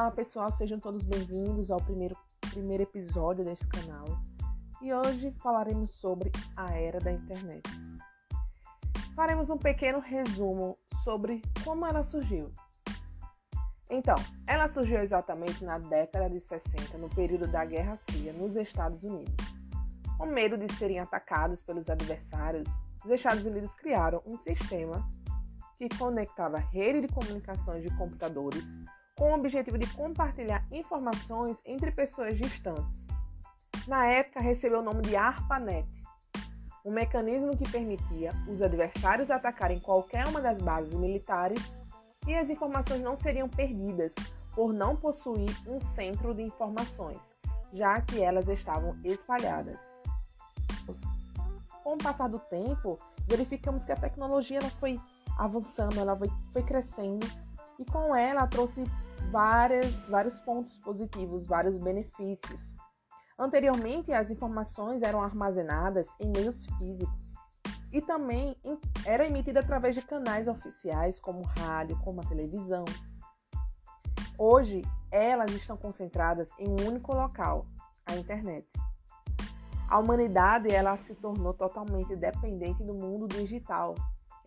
Olá pessoal, sejam todos bem-vindos ao primeiro, primeiro episódio deste canal e hoje falaremos sobre a era da internet. Faremos um pequeno resumo sobre como ela surgiu. Então, ela surgiu exatamente na década de 60, no período da Guerra Fria, nos Estados Unidos. Com medo de serem atacados pelos adversários, os Estados Unidos criaram um sistema que conectava rede de comunicações de computadores com o objetivo de compartilhar informações entre pessoas distantes. Na época, recebeu o nome de ARPANET, um mecanismo que permitia os adversários atacarem qualquer uma das bases militares e as informações não seriam perdidas por não possuir um centro de informações, já que elas estavam espalhadas. Com o passar do tempo, verificamos que a tecnologia ela foi avançando, ela foi, foi crescendo e com ela trouxe várias, vários pontos positivos, vários benefícios. Anteriormente, as informações eram armazenadas em meios físicos e também era emitida através de canais oficiais como rádio, como a televisão. Hoje, elas estão concentradas em um único local, a internet. A humanidade ela se tornou totalmente dependente do mundo digital,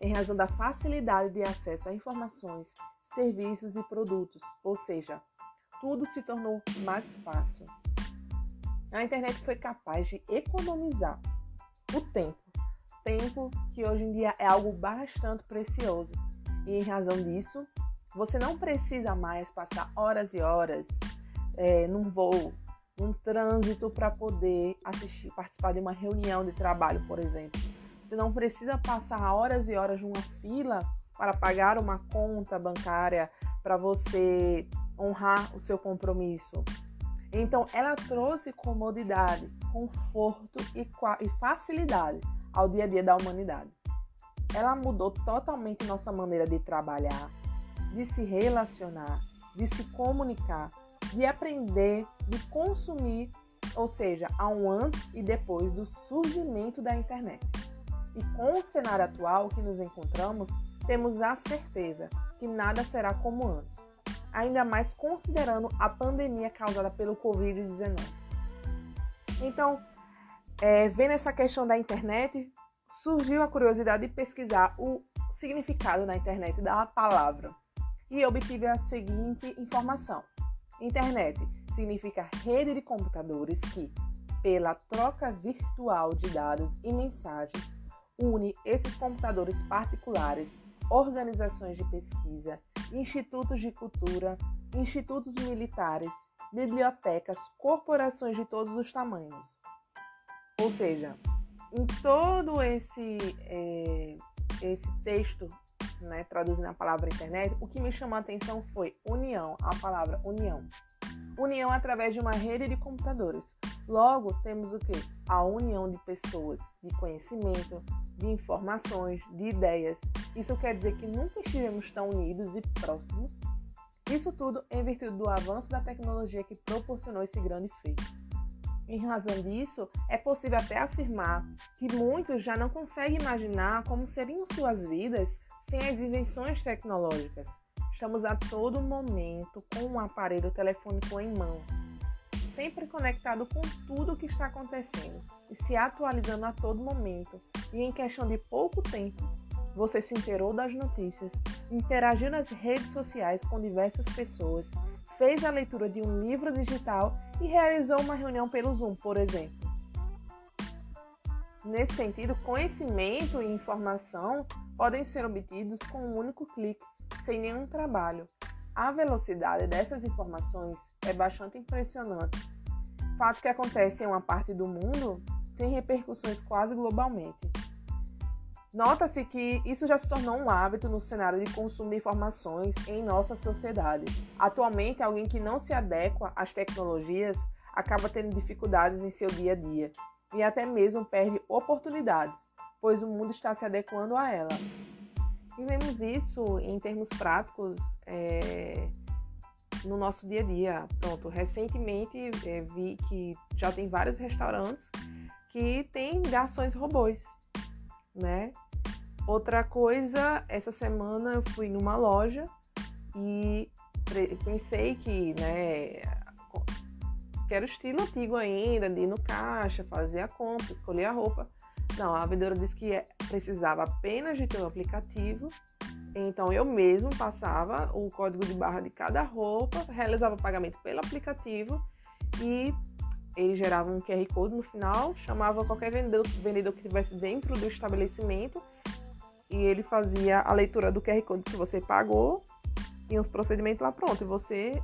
em razão da facilidade de acesso a informações serviços e produtos, ou seja, tudo se tornou mais fácil. A internet foi capaz de economizar o tempo, tempo que hoje em dia é algo bastante precioso. E em razão disso, você não precisa mais passar horas e horas é, num voo, num trânsito para poder assistir, participar de uma reunião de trabalho, por exemplo. Você não precisa passar horas e horas numa fila para pagar uma conta bancária, para você honrar o seu compromisso. Então, ela trouxe comodidade, conforto e, e facilidade ao dia a dia da humanidade. Ela mudou totalmente nossa maneira de trabalhar, de se relacionar, de se comunicar, de aprender, de consumir, ou seja, há um antes e depois do surgimento da internet. E com o cenário atual que nos encontramos, temos a certeza que nada será como antes, ainda mais considerando a pandemia causada pelo Covid-19. Então, é, vendo essa questão da internet, surgiu a curiosidade de pesquisar o significado na internet da palavra e obtive a seguinte informação: Internet significa rede de computadores que, pela troca virtual de dados e mensagens, une esses computadores particulares organizações de pesquisa, institutos de cultura, institutos militares, bibliotecas, corporações de todos os tamanhos. Ou seja, em todo esse, é, esse texto, né, traduzindo a palavra internet, o que me chamou a atenção foi união, a palavra união. União através de uma rede de computadores. Logo, temos o que? A união de pessoas, de conhecimento, de informações, de ideias. Isso quer dizer que nunca estivemos tão unidos e próximos. Isso tudo em virtude do avanço da tecnologia que proporcionou esse grande feito. Em razão disso, é possível até afirmar que muitos já não conseguem imaginar como seriam suas vidas sem as invenções tecnológicas. Estamos a todo momento com um aparelho telefônico em mãos, sempre conectado com tudo o que está acontecendo e se atualizando a todo momento. E em questão de pouco tempo, você se inteirou das notícias, interagiu nas redes sociais com diversas pessoas, fez a leitura de um livro digital e realizou uma reunião pelo Zoom, por exemplo. Nesse sentido, conhecimento e informação podem ser obtidos com um único clique sem nenhum trabalho. A velocidade dessas informações é bastante impressionante. Fato que acontece em uma parte do mundo tem repercussões quase globalmente. Nota-se que isso já se tornou um hábito no cenário de consumo de informações em nossa sociedade. Atualmente, alguém que não se adequa às tecnologias acaba tendo dificuldades em seu dia a dia e até mesmo perde oportunidades, pois o mundo está se adequando a ela. E vemos isso em termos práticos é, no nosso dia a dia. Pronto, recentemente é, vi que já tem vários restaurantes que têm garçons robôs, né? Outra coisa, essa semana eu fui numa loja e pensei que, né, que era o estilo antigo ainda, de ir no caixa, fazer a compra, escolher a roupa. Não, a vendedora disse que é, precisava apenas de ter um aplicativo. Então eu mesmo passava o código de barra de cada roupa, realizava o pagamento pelo aplicativo e ele gerava um QR Code no final, chamava qualquer vendedor, vendedor que estivesse dentro do estabelecimento e ele fazia a leitura do QR Code que você pagou, tinha os procedimentos lá pronto, e você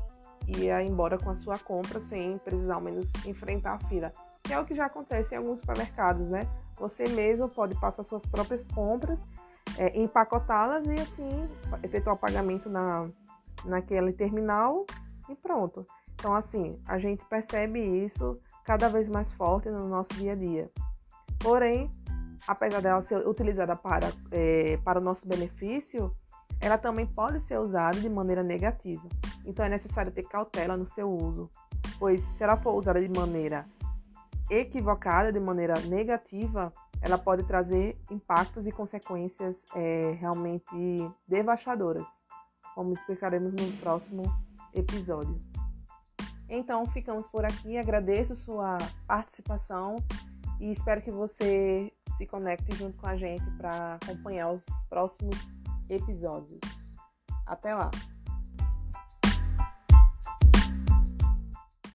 ia embora com a sua compra sem precisar ao menos enfrentar a fila. Que é o que já acontece em alguns supermercados, né? Você mesmo pode passar suas próprias compras, é, empacotá-las e assim efetuar o pagamento na, naquele terminal e pronto. Então, assim, a gente percebe isso cada vez mais forte no nosso dia a dia. Porém, apesar dela ser utilizada para, é, para o nosso benefício, ela também pode ser usada de maneira negativa. Então, é necessário ter cautela no seu uso, pois se ela for usada de maneira equivocada, de maneira negativa, ela pode trazer impactos e consequências é, realmente devastadoras, como explicaremos no próximo episódio. Então, ficamos por aqui. Agradeço sua participação e espero que você se conecte junto com a gente para acompanhar os próximos episódios. Até lá!